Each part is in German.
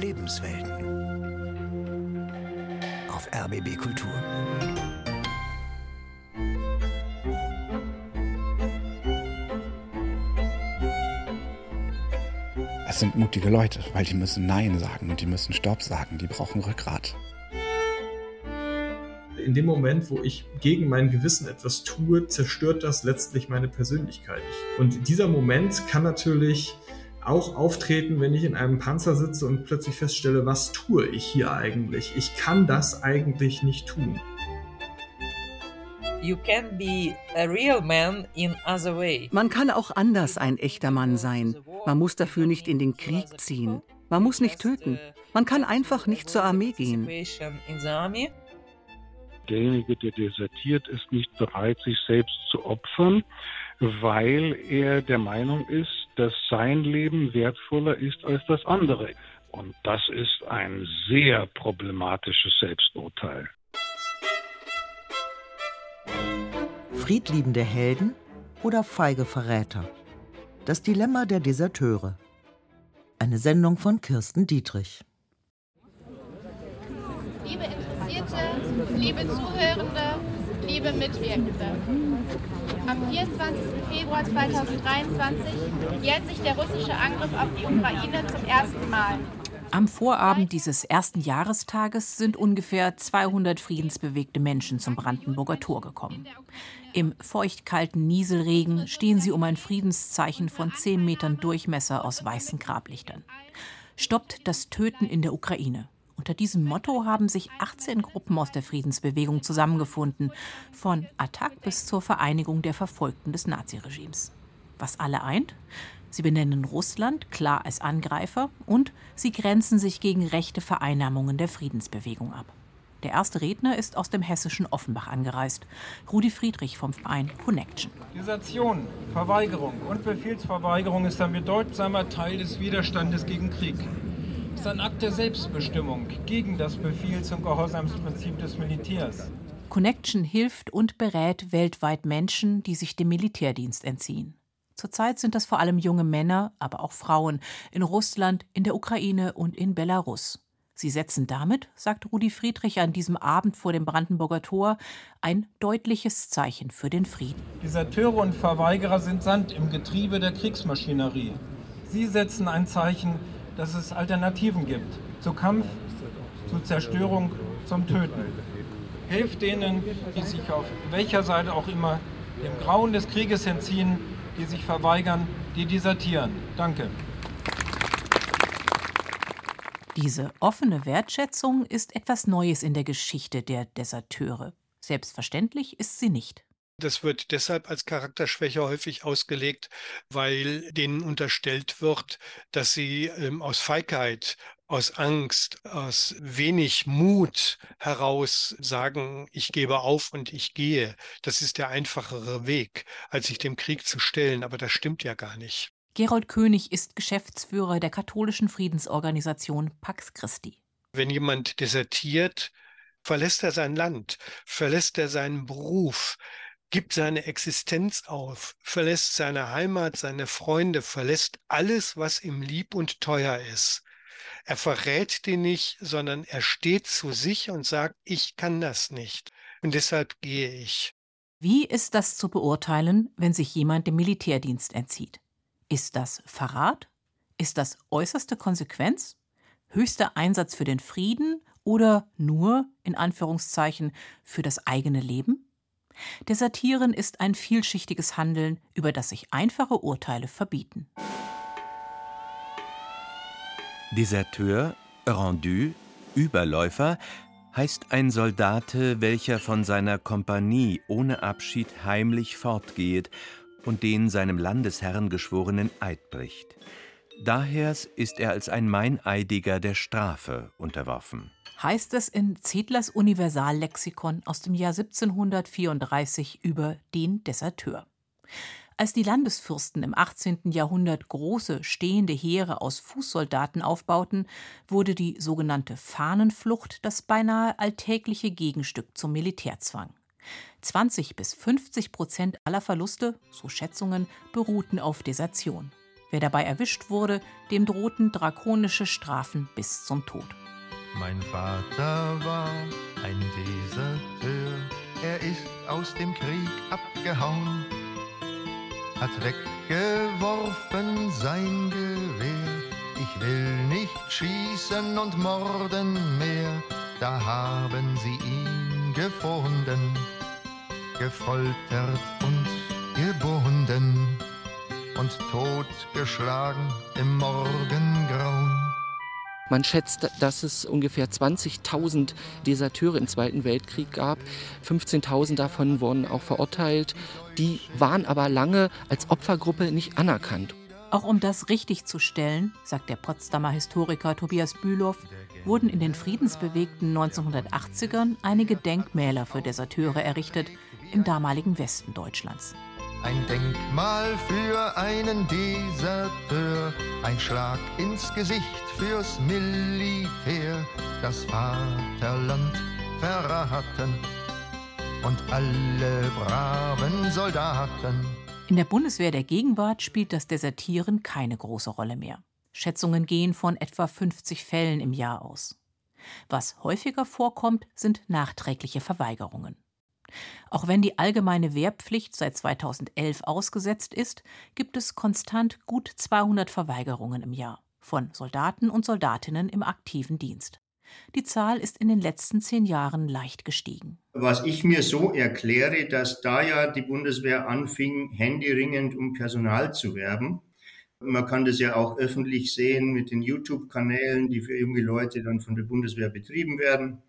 Lebenswelten. Auf RBB Kultur. Es sind mutige Leute, weil die müssen Nein sagen und die müssen Stopp sagen. Die brauchen Rückgrat. In dem Moment, wo ich gegen mein Gewissen etwas tue, zerstört das letztlich meine Persönlichkeit. Und dieser Moment kann natürlich auch auftreten, wenn ich in einem Panzer sitze und plötzlich feststelle, was tue ich hier eigentlich? Ich kann das eigentlich nicht tun. Man kann auch anders ein echter Mann sein. Man muss dafür nicht in den Krieg ziehen. Man muss nicht töten. Man kann einfach nicht zur Armee gehen. Derjenige, der desertiert, ist nicht bereit, sich selbst zu opfern, weil er der Meinung ist, dass sein Leben wertvoller ist als das andere. Und das ist ein sehr problematisches Selbsturteil. Friedliebende Helden oder feige Verräter? Das Dilemma der Deserteure. Eine Sendung von Kirsten Dietrich. Liebe Interessierte, liebe Zuhörende, liebe Mitwirkende. Am 24. Februar 2023 jährt sich der russische Angriff auf die Ukraine zum ersten Mal. Am Vorabend dieses ersten Jahrestages sind ungefähr 200 friedensbewegte Menschen zum Brandenburger Tor gekommen. Im feuchtkalten Nieselregen stehen sie um ein Friedenszeichen von 10 Metern Durchmesser aus weißen Grablichtern. Stoppt das Töten in der Ukraine. Unter diesem Motto haben sich 18 Gruppen aus der Friedensbewegung zusammengefunden, von Attac bis zur Vereinigung der Verfolgten des Naziregimes. Was alle eint? Sie benennen Russland klar als Angreifer und sie grenzen sich gegen rechte Vereinnahmungen der Friedensbewegung ab. Der erste Redner ist aus dem hessischen Offenbach angereist. Rudi Friedrich vom Verein Connection. Desertion, Verweigerung und Befehlsverweigerung ist ein bedeutsamer Teil des Widerstandes gegen Krieg. Es ist ein Akt der Selbstbestimmung gegen das Befehls- und Gehorsamsprinzip des Militärs. Connection hilft und berät weltweit Menschen, die sich dem Militärdienst entziehen. Zurzeit sind das vor allem junge Männer, aber auch Frauen in Russland, in der Ukraine und in Belarus. Sie setzen damit, sagt Rudi Friedrich an diesem Abend vor dem Brandenburger Tor, ein deutliches Zeichen für den Frieden. Deserteure und Verweigerer sind Sand im Getriebe der Kriegsmaschinerie. Sie setzen ein Zeichen, dass es Alternativen gibt. Zu Kampf, zu Zerstörung, zum Töten. Hilft denen, die sich auf welcher Seite auch immer dem Grauen des Krieges entziehen, die sich verweigern, die desertieren. Danke. Diese offene Wertschätzung ist etwas Neues in der Geschichte der Deserteure. Selbstverständlich ist sie nicht. Das wird deshalb als Charakterschwäche häufig ausgelegt, weil denen unterstellt wird, dass sie ähm, aus Feigheit, aus Angst, aus wenig Mut heraus sagen, ich gebe auf und ich gehe. Das ist der einfachere Weg, als sich dem Krieg zu stellen. Aber das stimmt ja gar nicht. Gerold König ist Geschäftsführer der katholischen Friedensorganisation Pax Christi. Wenn jemand desertiert, verlässt er sein Land, verlässt er seinen Beruf, gibt seine Existenz auf, verlässt seine Heimat, seine Freunde, verlässt alles, was ihm lieb und teuer ist. Er verrät die nicht, sondern er steht zu sich und sagt, ich kann das nicht. Und deshalb gehe ich. Wie ist das zu beurteilen, wenn sich jemand dem Militärdienst entzieht? Ist das Verrat? Ist das äußerste Konsequenz? Höchster Einsatz für den Frieden oder nur, in Anführungszeichen, für das eigene Leben? Desertieren ist ein vielschichtiges Handeln, über das sich einfache Urteile verbieten. Deserteur, Rendu, Überläufer heißt ein Soldate, welcher von seiner Kompanie ohne Abschied heimlich fortgeht und den seinem Landesherrn geschworenen Eid bricht. Daher ist er als ein Meineidiger der Strafe unterworfen. Heißt es in Zedlers Universallexikon aus dem Jahr 1734 über den Deserteur. Als die Landesfürsten im 18. Jahrhundert große stehende Heere aus Fußsoldaten aufbauten, wurde die sogenannte Fahnenflucht das beinahe alltägliche Gegenstück zum Militärzwang. 20 bis 50 Prozent aller Verluste, so Schätzungen, beruhten auf Desertion. Wer dabei erwischt wurde, dem drohten drakonische Strafen bis zum Tod. Mein Vater war ein Deserteur, er ist aus dem Krieg abgehauen, hat weggeworfen sein Gewehr. Ich will nicht schießen und morden mehr, da haben sie ihn gefunden, gefoltert und gebunden und totgeschlagen im Morgengrauen. Man schätzt, dass es ungefähr 20.000 Deserteure im Zweiten Weltkrieg gab. 15.000 davon wurden auch verurteilt. Die waren aber lange als Opfergruppe nicht anerkannt. Auch um das richtig zu stellen, sagt der Potsdamer Historiker Tobias Bülow, wurden in den friedensbewegten 1980ern einige Denkmäler für Deserteure errichtet im damaligen Westen Deutschlands. Ein Denkmal für einen Deserteur, ein Schlag ins Gesicht fürs Militär, das Vaterland verraten und alle braven Soldaten. In der Bundeswehr der Gegenwart spielt das Desertieren keine große Rolle mehr. Schätzungen gehen von etwa 50 Fällen im Jahr aus. Was häufiger vorkommt, sind nachträgliche Verweigerungen. Auch wenn die allgemeine Wehrpflicht seit 2011 ausgesetzt ist, gibt es konstant gut 200 Verweigerungen im Jahr von Soldaten und Soldatinnen im aktiven Dienst. Die Zahl ist in den letzten zehn Jahren leicht gestiegen. Was ich mir so erkläre, dass da ja die Bundeswehr anfing, händeringend um Personal zu werben. Man kann das ja auch öffentlich sehen mit den YouTube-Kanälen, die für junge Leute dann von der Bundeswehr betrieben werden.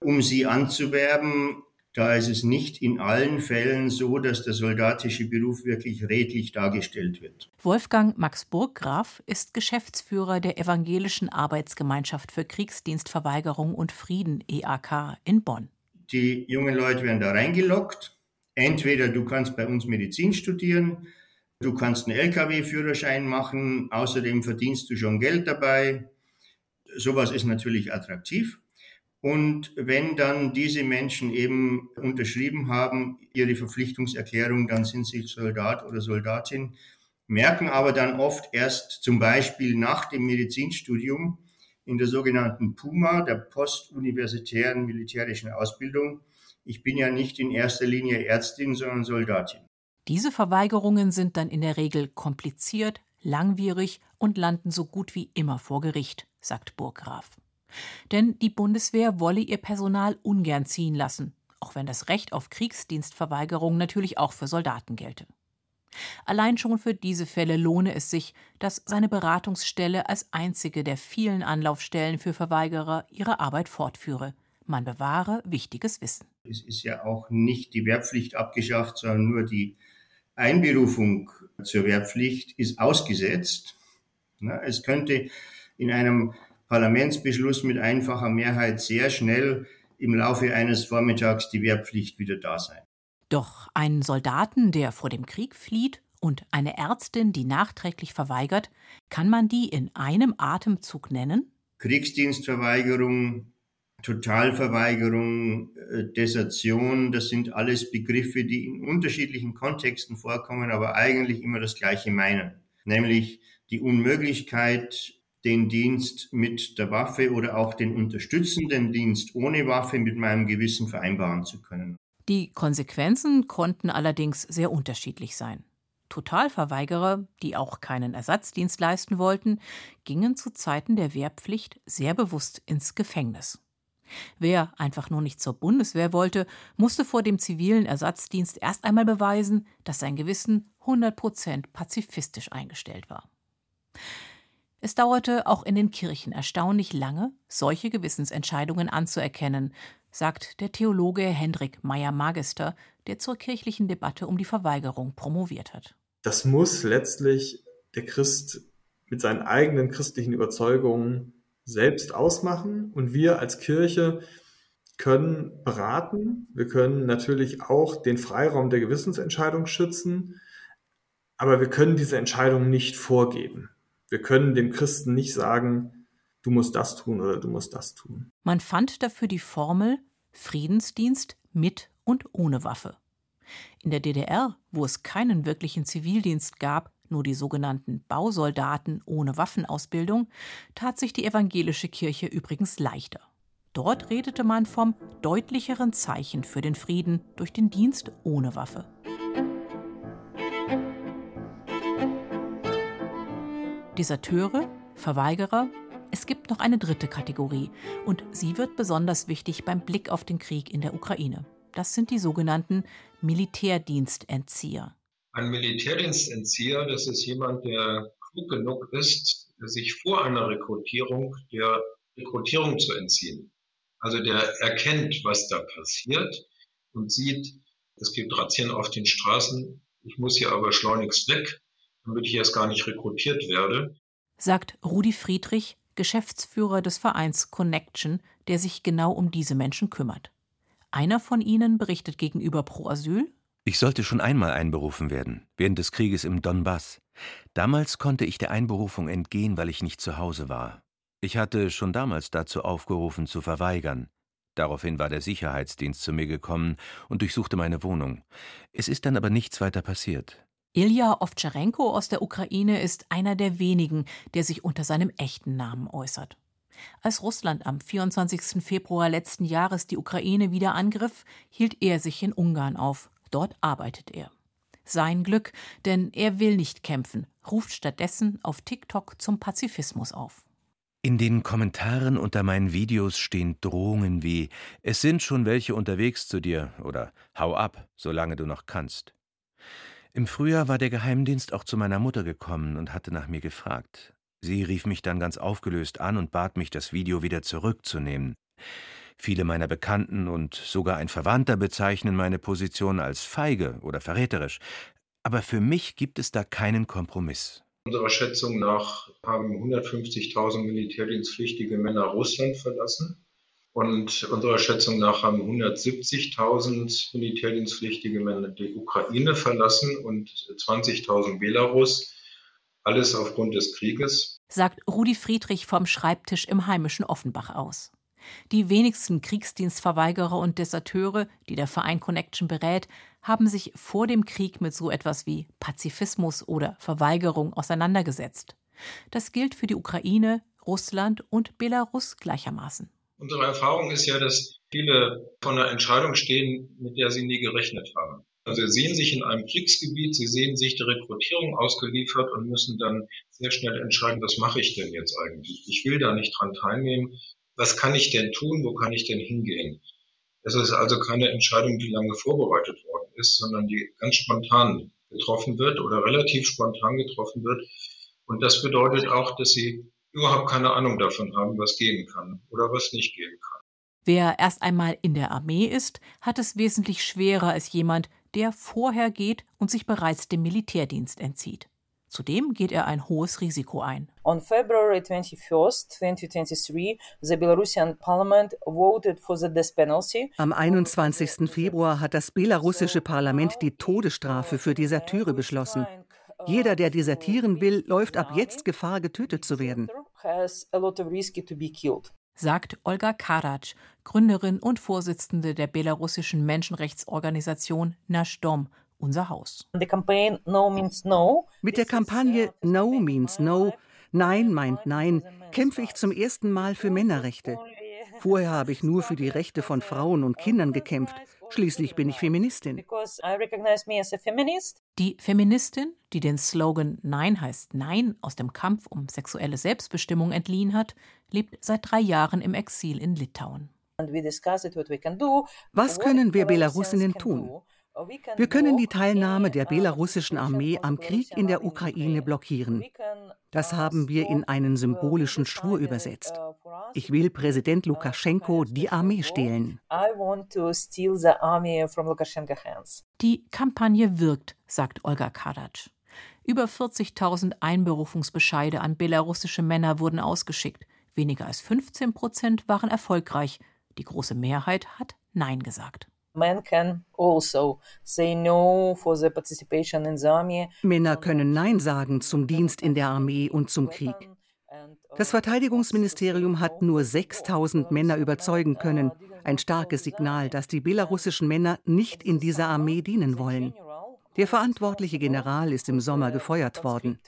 Um sie anzuwerben, da ist es nicht in allen Fällen so, dass der soldatische Beruf wirklich redlich dargestellt wird. Wolfgang Max Burggraf ist Geschäftsführer der Evangelischen Arbeitsgemeinschaft für Kriegsdienstverweigerung und Frieden EAK in Bonn. Die jungen Leute werden da reingelockt. Entweder du kannst bei uns Medizin studieren, du kannst einen Lkw-Führerschein machen, außerdem verdienst du schon Geld dabei. Sowas ist natürlich attraktiv. Und wenn dann diese Menschen eben unterschrieben haben, ihre Verpflichtungserklärung, dann sind sie Soldat oder Soldatin, merken aber dann oft erst zum Beispiel nach dem Medizinstudium in der sogenannten PUMA, der postuniversitären militärischen Ausbildung, ich bin ja nicht in erster Linie Ärztin, sondern Soldatin. Diese Verweigerungen sind dann in der Regel kompliziert, langwierig und landen so gut wie immer vor Gericht, sagt Burggraf. Denn die Bundeswehr wolle ihr Personal ungern ziehen lassen, auch wenn das Recht auf Kriegsdienstverweigerung natürlich auch für Soldaten gelte. Allein schon für diese Fälle lohne es sich, dass seine Beratungsstelle als einzige der vielen Anlaufstellen für Verweigerer ihre Arbeit fortführe. Man bewahre wichtiges Wissen. Es ist ja auch nicht die Wehrpflicht abgeschafft, sondern nur die Einberufung zur Wehrpflicht ist ausgesetzt. Es könnte in einem Parlamentsbeschluss mit einfacher Mehrheit sehr schnell im Laufe eines Vormittags die Wehrpflicht wieder da sein. Doch einen Soldaten, der vor dem Krieg flieht, und eine Ärztin, die nachträglich verweigert, kann man die in einem Atemzug nennen? Kriegsdienstverweigerung, Totalverweigerung, äh, Desertion, das sind alles Begriffe, die in unterschiedlichen Kontexten vorkommen, aber eigentlich immer das Gleiche meinen, nämlich die Unmöglichkeit, den Dienst mit der Waffe oder auch den unterstützenden Dienst ohne Waffe mit meinem Gewissen vereinbaren zu können. Die Konsequenzen konnten allerdings sehr unterschiedlich sein. Totalverweigerer, die auch keinen Ersatzdienst leisten wollten, gingen zu Zeiten der Wehrpflicht sehr bewusst ins Gefängnis. Wer einfach nur nicht zur Bundeswehr wollte, musste vor dem zivilen Ersatzdienst erst einmal beweisen, dass sein Gewissen 100 Prozent pazifistisch eingestellt war. Es dauerte auch in den Kirchen erstaunlich lange, solche Gewissensentscheidungen anzuerkennen, sagt der Theologe Hendrik Meyer-Magister, der zur kirchlichen Debatte um die Verweigerung promoviert hat. Das muss letztlich der Christ mit seinen eigenen christlichen Überzeugungen selbst ausmachen und wir als Kirche können beraten, wir können natürlich auch den Freiraum der Gewissensentscheidung schützen, aber wir können diese Entscheidung nicht vorgeben. Wir können dem Christen nicht sagen, du musst das tun oder du musst das tun. Man fand dafür die Formel Friedensdienst mit und ohne Waffe. In der DDR, wo es keinen wirklichen Zivildienst gab, nur die sogenannten Bausoldaten ohne Waffenausbildung, tat sich die evangelische Kirche übrigens leichter. Dort redete man vom deutlicheren Zeichen für den Frieden durch den Dienst ohne Waffe. Deserteure, Verweigerer, es gibt noch eine dritte Kategorie und sie wird besonders wichtig beim Blick auf den Krieg in der Ukraine. Das sind die sogenannten Militärdienstentzieher. Ein Militärdienstentzieher, das ist jemand, der klug genug ist, sich vor einer Rekrutierung der Rekrutierung zu entziehen. Also der erkennt, was da passiert und sieht, es gibt Razzien auf den Straßen, ich muss hier aber schleunigst weg, damit ich erst gar nicht rekrutiert werde. Sagt Rudi Friedrich, Geschäftsführer des Vereins Connection, der sich genau um diese Menschen kümmert. Einer von ihnen berichtet gegenüber Pro Asyl, ich sollte schon einmal einberufen werden, während des Krieges im Donbass. Damals konnte ich der Einberufung entgehen, weil ich nicht zu Hause war. Ich hatte schon damals dazu aufgerufen, zu verweigern. Daraufhin war der Sicherheitsdienst zu mir gekommen und durchsuchte meine Wohnung. Es ist dann aber nichts weiter passiert. Ilja Ovtcharenko aus der Ukraine ist einer der wenigen, der sich unter seinem echten Namen äußert. Als Russland am 24. Februar letzten Jahres die Ukraine wieder angriff, hielt er sich in Ungarn auf. Dort arbeitet er. Sein Glück, denn er will nicht kämpfen, ruft stattdessen auf TikTok zum Pazifismus auf. In den Kommentaren unter meinen Videos stehen Drohungen wie Es sind schon welche unterwegs zu dir oder Hau ab, solange du noch kannst. Im Frühjahr war der Geheimdienst auch zu meiner Mutter gekommen und hatte nach mir gefragt. Sie rief mich dann ganz aufgelöst an und bat mich, das Video wieder zurückzunehmen. Viele meiner Bekannten und sogar ein Verwandter bezeichnen meine Position als feige oder verräterisch. Aber für mich gibt es da keinen Kompromiss. Unserer Schätzung nach haben 150.000 militärdienstpflichtige Männer Russland verlassen. Und unserer Schätzung nach haben 170.000 militärdienstpflichtige Männer die Ukraine verlassen und 20.000 Belarus. Alles aufgrund des Krieges. Sagt Rudi Friedrich vom Schreibtisch im heimischen Offenbach aus. Die wenigsten Kriegsdienstverweigerer und Deserteure, die der Verein Connection berät, haben sich vor dem Krieg mit so etwas wie Pazifismus oder Verweigerung auseinandergesetzt. Das gilt für die Ukraine, Russland und Belarus gleichermaßen. Unsere Erfahrung ist ja, dass viele vor einer Entscheidung stehen, mit der sie nie gerechnet haben. Also sie sehen sich in einem Kriegsgebiet, sie sehen sich der Rekrutierung ausgeliefert und müssen dann sehr schnell entscheiden, was mache ich denn jetzt eigentlich? Ich will da nicht dran teilnehmen was kann ich denn tun, wo kann ich denn hingehen? Es ist also keine Entscheidung, die lange vorbereitet worden ist, sondern die ganz spontan getroffen wird oder relativ spontan getroffen wird. Und das bedeutet auch, dass sie überhaupt keine Ahnung davon haben, was gehen kann oder was nicht gehen kann. Wer erst einmal in der Armee ist, hat es wesentlich schwerer als jemand, der vorher geht und sich bereits dem Militärdienst entzieht. Zudem geht er ein hohes Risiko ein. On February 21, 2023, the Belarusian parliament voted for the death penalty. Am 21. Februar hat das belarussische Parlament die Todesstrafe für Deserteure beschlossen. Jeder, der desertieren will, läuft ab jetzt Gefahr, getötet zu werden. Sagt Olga Karac, Gründerin und Vorsitzende der belarussischen Menschenrechtsorganisation Nashdom unser Haus. Mit der Kampagne No means No, Nein meint Nein, kämpfe ich zum ersten Mal für Männerrechte. Vorher habe ich nur für die Rechte von Frauen und Kindern gekämpft. Schließlich bin ich Feministin. Die Feministin, die den Slogan Nein heißt Nein aus dem Kampf um sexuelle Selbstbestimmung entliehen hat, lebt seit drei Jahren im Exil in Litauen. Was können wir Belarusinnen tun? Wir können die Teilnahme der belarussischen Armee am Krieg in der Ukraine blockieren. Das haben wir in einen symbolischen Schwur übersetzt. Ich will Präsident Lukaschenko die Armee stehlen. Die Kampagne wirkt, sagt Olga Kadac. Über 40.000 Einberufungsbescheide an belarussische Männer wurden ausgeschickt. Weniger als 15 Prozent waren erfolgreich. Die große Mehrheit hat Nein gesagt. Also Männer können Nein sagen zum Dienst in der Armee und zum Krieg. Das Verteidigungsministerium hat nur 6000 Männer überzeugen können. Ein starkes Signal, dass die belarussischen Männer nicht in dieser Armee dienen wollen. Der verantwortliche General ist im Sommer gefeuert worden.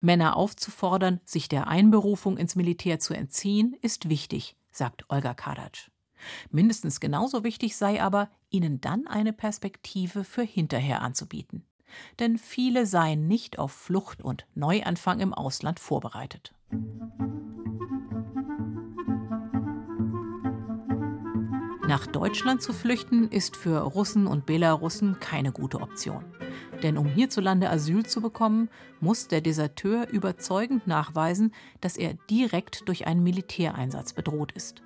Männer aufzufordern, sich der Einberufung ins Militär zu entziehen, ist wichtig, sagt Olga Kadac. Mindestens genauso wichtig sei aber, ihnen dann eine Perspektive für hinterher anzubieten. Denn viele seien nicht auf Flucht und Neuanfang im Ausland vorbereitet. Nach Deutschland zu flüchten ist für Russen und Belarussen keine gute Option. Denn um hierzulande Asyl zu bekommen, muss der Deserteur überzeugend nachweisen, dass er direkt durch einen Militäreinsatz bedroht ist.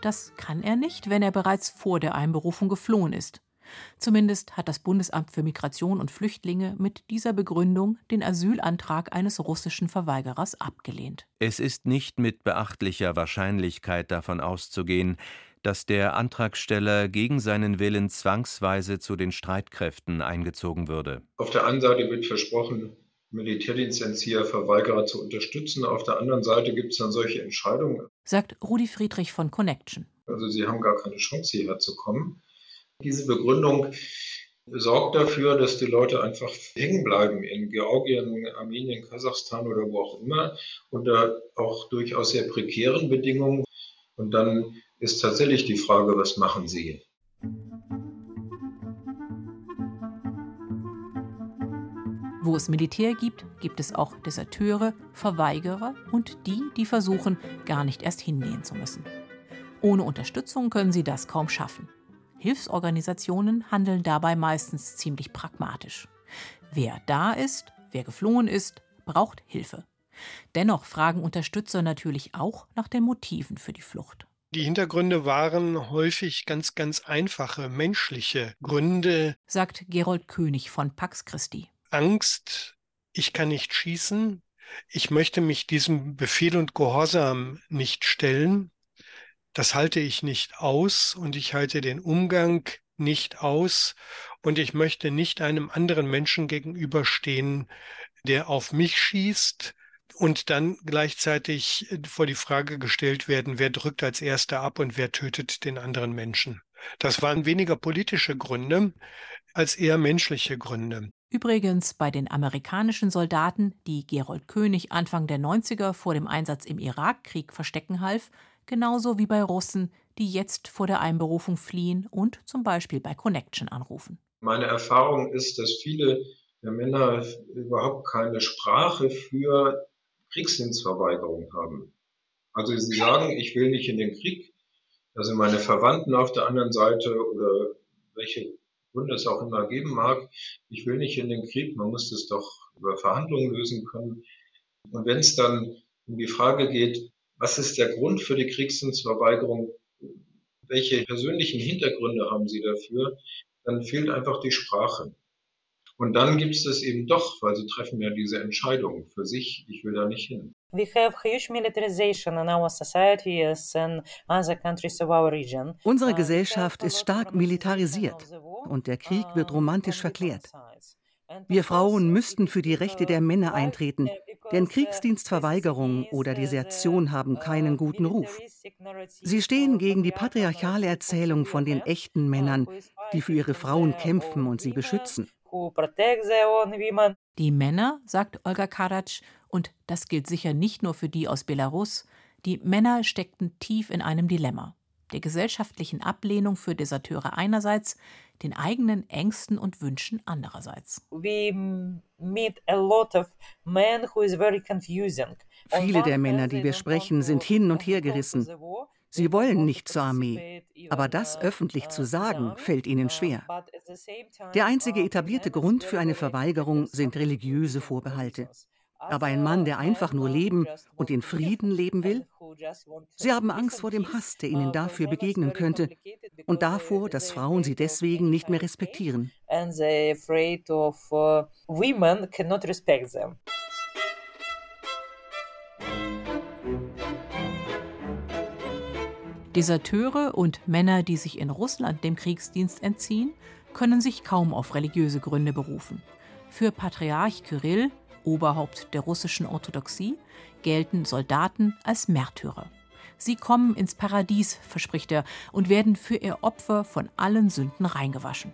Das kann er nicht, wenn er bereits vor der Einberufung geflohen ist. Zumindest hat das Bundesamt für Migration und Flüchtlinge mit dieser Begründung den Asylantrag eines russischen Verweigerers abgelehnt. Es ist nicht mit beachtlicher Wahrscheinlichkeit davon auszugehen, dass der Antragsteller gegen seinen Willen zwangsweise zu den Streitkräften eingezogen würde. Auf der einen Seite wird versprochen, Militärdienstentzieher, Verweigerer zu unterstützen. Auf der anderen Seite gibt es dann solche Entscheidungen. Sagt Rudi Friedrich von Connection. Also sie haben gar keine Chance, hierher zu kommen. Diese Begründung sorgt dafür, dass die Leute einfach hängen bleiben in Georgien, Armenien, Kasachstan oder wo auch immer unter auch durchaus sehr prekären Bedingungen. Und dann ist tatsächlich die Frage, was machen Sie? Wo es Militär gibt, gibt es auch Deserteure, Verweigerer und die, die versuchen, gar nicht erst hingehen zu müssen. Ohne Unterstützung können sie das kaum schaffen. Hilfsorganisationen handeln dabei meistens ziemlich pragmatisch. Wer da ist, wer geflohen ist, braucht Hilfe. Dennoch fragen Unterstützer natürlich auch nach den Motiven für die Flucht. Die Hintergründe waren häufig ganz, ganz einfache menschliche Gründe, sagt Gerold König von Pax Christi. Angst, ich kann nicht schießen, ich möchte mich diesem Befehl und Gehorsam nicht stellen, das halte ich nicht aus und ich halte den Umgang nicht aus und ich möchte nicht einem anderen Menschen gegenüberstehen, der auf mich schießt und dann gleichzeitig vor die Frage gestellt werden, wer drückt als erster ab und wer tötet den anderen Menschen. Das waren weniger politische Gründe als eher menschliche Gründe. Übrigens bei den amerikanischen Soldaten, die Gerold König Anfang der 90er vor dem Einsatz im Irakkrieg verstecken half, genauso wie bei Russen, die jetzt vor der Einberufung fliehen und zum Beispiel bei Connection anrufen. Meine Erfahrung ist, dass viele der Männer überhaupt keine Sprache für Kriegsdienstverweigerung haben. Also sie sagen, ich will nicht in den Krieg. Also meine Verwandten auf der anderen Seite oder welche Gründe es auch immer geben mag, ich will nicht in den Krieg. Man muss das doch über Verhandlungen lösen können. Und wenn es dann um die Frage geht, was ist der Grund für die Kriegsdienstverweigerung? Welche persönlichen Hintergründe haben Sie dafür? Dann fehlt einfach die Sprache. Und dann gibt es das eben doch, weil sie treffen ja diese Entscheidung für sich, ich will da nicht hin. Unsere Gesellschaft ist stark militarisiert und der Krieg wird romantisch verklärt. Wir Frauen müssten für die Rechte der Männer eintreten, denn Kriegsdienstverweigerung oder Desertion haben keinen guten Ruf. Sie stehen gegen die patriarchale Erzählung von den echten Männern, die für ihre Frauen kämpfen und sie beschützen. Die Männer, sagt Olga Karac, und das gilt sicher nicht nur für die aus Belarus, die Männer steckten tief in einem Dilemma der gesellschaftlichen Ablehnung für Deserteure einerseits, den eigenen Ängsten und Wünschen andererseits. Viele der Männer, die wir sprechen, sind hin und her gerissen. Sie wollen nicht zur Armee, aber das öffentlich zu sagen, fällt ihnen schwer. Der einzige etablierte Grund für eine Verweigerung sind religiöse Vorbehalte. Aber ein Mann, der einfach nur leben und in Frieden leben will? Sie haben Angst vor dem Hass, der ihnen dafür begegnen könnte und davor, dass Frauen sie deswegen nicht mehr respektieren. Deserteure und Männer, die sich in Russland dem Kriegsdienst entziehen, können sich kaum auf religiöse Gründe berufen. Für Patriarch Kyrill, Oberhaupt der russischen Orthodoxie, gelten Soldaten als Märtyrer. Sie kommen ins Paradies, verspricht er, und werden für ihr Opfer von allen Sünden reingewaschen.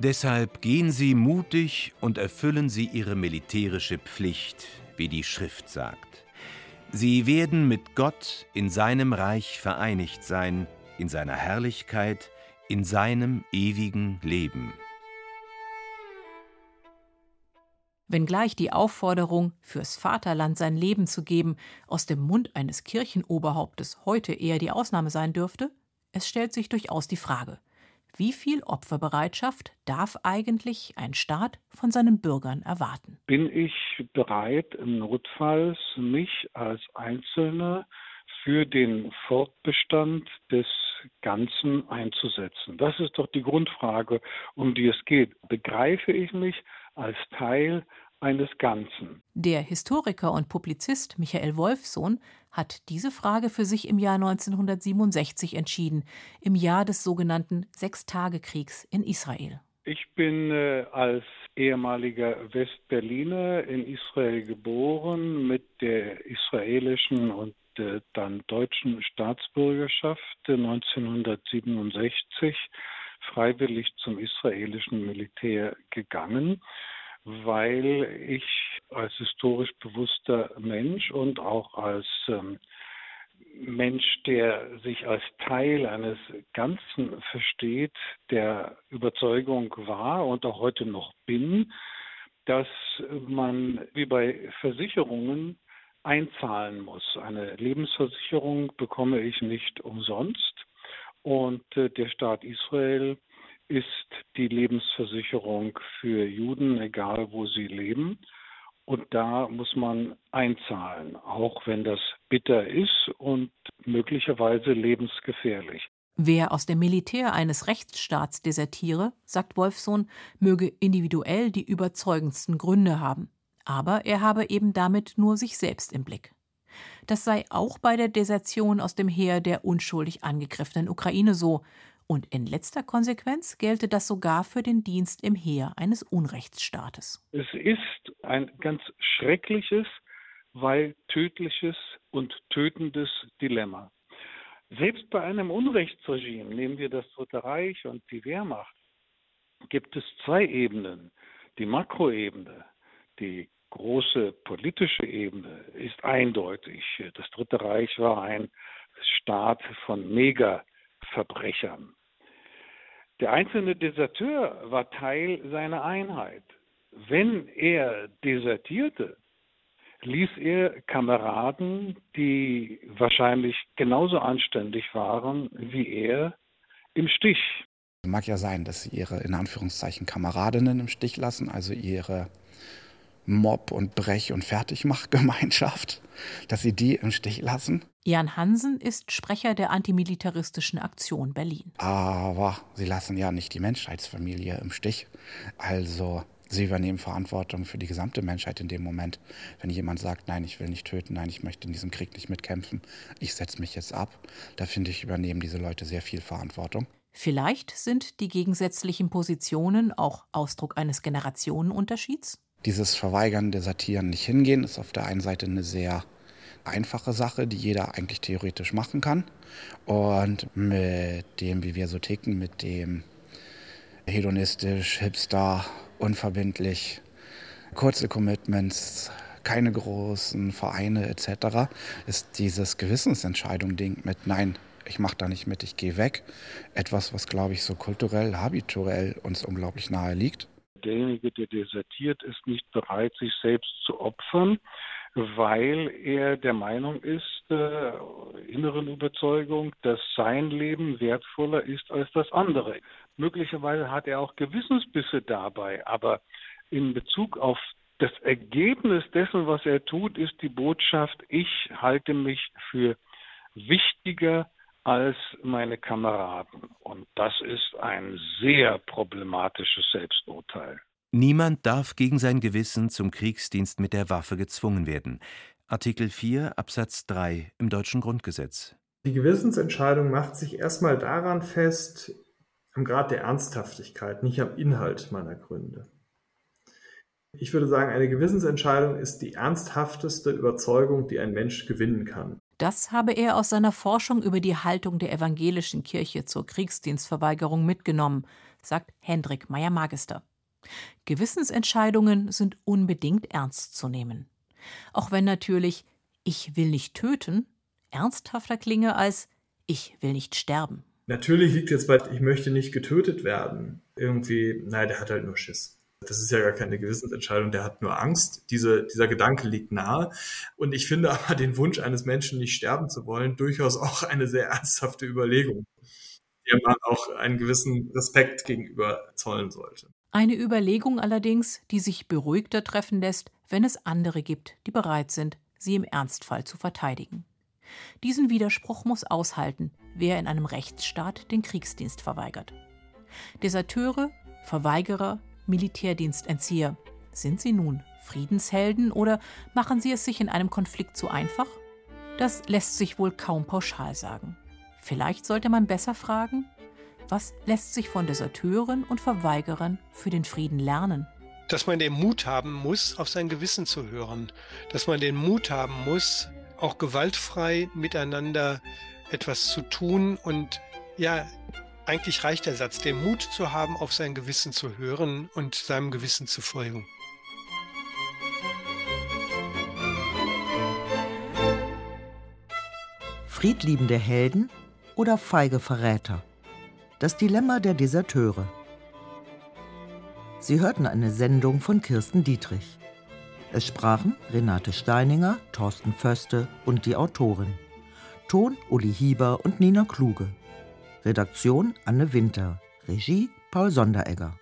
Deshalb gehen Sie mutig und erfüllen Sie Ihre militärische Pflicht, wie die Schrift sagt. Sie werden mit Gott in seinem Reich vereinigt sein, in seiner Herrlichkeit, in seinem ewigen Leben. Wenngleich die Aufforderung, fürs Vaterland sein Leben zu geben, aus dem Mund eines Kirchenoberhauptes heute eher die Ausnahme sein dürfte, es stellt sich durchaus die Frage, wie viel Opferbereitschaft darf eigentlich ein Staat von seinen Bürgern erwarten? Bin ich bereit, notfalls mich als Einzelner für den Fortbestand des Ganzen einzusetzen? Das ist doch die Grundfrage, um die es geht. Begreife ich mich als Teil eines Ganzen. Der Historiker und Publizist Michael Wolfsohn hat diese Frage für sich im Jahr 1967 entschieden, im Jahr des sogenannten Sechstagekriegs in Israel. Ich bin äh, als ehemaliger Westberliner in Israel geboren mit der israelischen und äh, dann deutschen Staatsbürgerschaft 1967 freiwillig zum israelischen Militär gegangen, weil ich als historisch bewusster Mensch und auch als ähm, Mensch, der sich als Teil eines Ganzen versteht, der Überzeugung war und auch heute noch bin, dass man wie bei Versicherungen einzahlen muss. Eine Lebensversicherung bekomme ich nicht umsonst. Und äh, der Staat Israel ist die Lebensversicherung für Juden, egal wo sie leben. Und da muss man einzahlen, auch wenn das bitter ist und möglicherweise lebensgefährlich. Wer aus dem Militär eines Rechtsstaats desertiere, sagt Wolfsohn, möge individuell die überzeugendsten Gründe haben. Aber er habe eben damit nur sich selbst im Blick. Das sei auch bei der Desertion aus dem Heer der unschuldig angegriffenen Ukraine so. Und in letzter Konsequenz gelte das sogar für den Dienst im Heer eines Unrechtsstaates. Es ist ein ganz schreckliches, weil tödliches und tötendes Dilemma. Selbst bei einem Unrechtsregime, nehmen wir das Dritte Reich und die Wehrmacht, gibt es zwei Ebenen. Die Makroebene, die große politische Ebene ist eindeutig. Das Dritte Reich war ein Staat von Mega-Verbrechern. Der einzelne Deserteur war Teil seiner Einheit. Wenn er desertierte, ließ er Kameraden, die wahrscheinlich genauso anständig waren wie er, im Stich. Mag ja sein, dass sie ihre in Anführungszeichen Kameradinnen im Stich lassen, also ihre Mob- und Brech- und Fertigmachgemeinschaft, dass sie die im Stich lassen. Jan Hansen ist Sprecher der antimilitaristischen Aktion Berlin. Aber sie lassen ja nicht die Menschheitsfamilie im Stich. Also sie übernehmen Verantwortung für die gesamte Menschheit in dem Moment. Wenn jemand sagt, nein, ich will nicht töten, nein, ich möchte in diesem Krieg nicht mitkämpfen, ich setze mich jetzt ab, da finde ich, übernehmen diese Leute sehr viel Verantwortung. Vielleicht sind die gegensätzlichen Positionen auch Ausdruck eines Generationenunterschieds? Dieses Verweigern, Desertieren, nicht hingehen, ist auf der einen Seite eine sehr einfache Sache, die jeder eigentlich theoretisch machen kann. Und mit dem, wie wir so ticken, mit dem hedonistisch, hipster, unverbindlich, kurze Commitments, keine großen Vereine etc., ist dieses Gewissensentscheidung-Ding mit Nein, ich mache da nicht mit, ich gehe weg. Etwas, was, glaube ich, so kulturell, habituell uns unglaublich nahe liegt derjenige, der desertiert, ist nicht bereit, sich selbst zu opfern, weil er der Meinung ist, äh, inneren Überzeugung, dass sein Leben wertvoller ist als das andere. Möglicherweise hat er auch Gewissensbisse dabei, aber in Bezug auf das Ergebnis dessen, was er tut, ist die Botschaft, ich halte mich für wichtiger als meine Kameraden. Und das ist ein sehr problematisches Selbsturteil. Niemand darf gegen sein Gewissen zum Kriegsdienst mit der Waffe gezwungen werden. Artikel 4 Absatz 3 im deutschen Grundgesetz. Die Gewissensentscheidung macht sich erstmal daran fest, am Grad der Ernsthaftigkeit, nicht am Inhalt meiner Gründe. Ich würde sagen, eine Gewissensentscheidung ist die ernsthafteste Überzeugung, die ein Mensch gewinnen kann. Das habe er aus seiner Forschung über die Haltung der evangelischen Kirche zur Kriegsdienstverweigerung mitgenommen, sagt Hendrik Meyer-Magister. Gewissensentscheidungen sind unbedingt ernst zu nehmen. Auch wenn natürlich ich will nicht töten ernsthafter klinge als ich will nicht sterben. Natürlich liegt jetzt bei ich möchte nicht getötet werden. Irgendwie, nein, der hat halt nur Schiss. Das ist ja gar keine Gewissensentscheidung, der hat nur Angst. Diese, dieser Gedanke liegt nahe. Und ich finde aber den Wunsch eines Menschen, nicht sterben zu wollen, durchaus auch eine sehr ernsthafte Überlegung, der man auch einen gewissen Respekt gegenüber zollen sollte. Eine Überlegung allerdings, die sich beruhigter treffen lässt, wenn es andere gibt, die bereit sind, sie im Ernstfall zu verteidigen. Diesen Widerspruch muss aushalten, wer in einem Rechtsstaat den Kriegsdienst verweigert. Deserteure, Verweigerer, Militärdienstentzieher, sind sie nun Friedenshelden oder machen sie es sich in einem Konflikt zu einfach? Das lässt sich wohl kaum pauschal sagen. Vielleicht sollte man besser fragen, was lässt sich von Deserteuren und Verweigerern für den Frieden lernen? Dass man den Mut haben muss, auf sein Gewissen zu hören. Dass man den Mut haben muss, auch gewaltfrei miteinander etwas zu tun. Und ja, eigentlich reicht der Satz, den Mut zu haben, auf sein Gewissen zu hören und seinem Gewissen zu folgen. Friedliebende Helden oder feige Verräter? Das Dilemma der Deserteure. Sie hörten eine Sendung von Kirsten Dietrich. Es sprachen Renate Steininger, Thorsten Föste und die Autorin. Ton Uli Hieber und Nina Kluge. Redaktion Anne Winter. Regie Paul Sonderegger.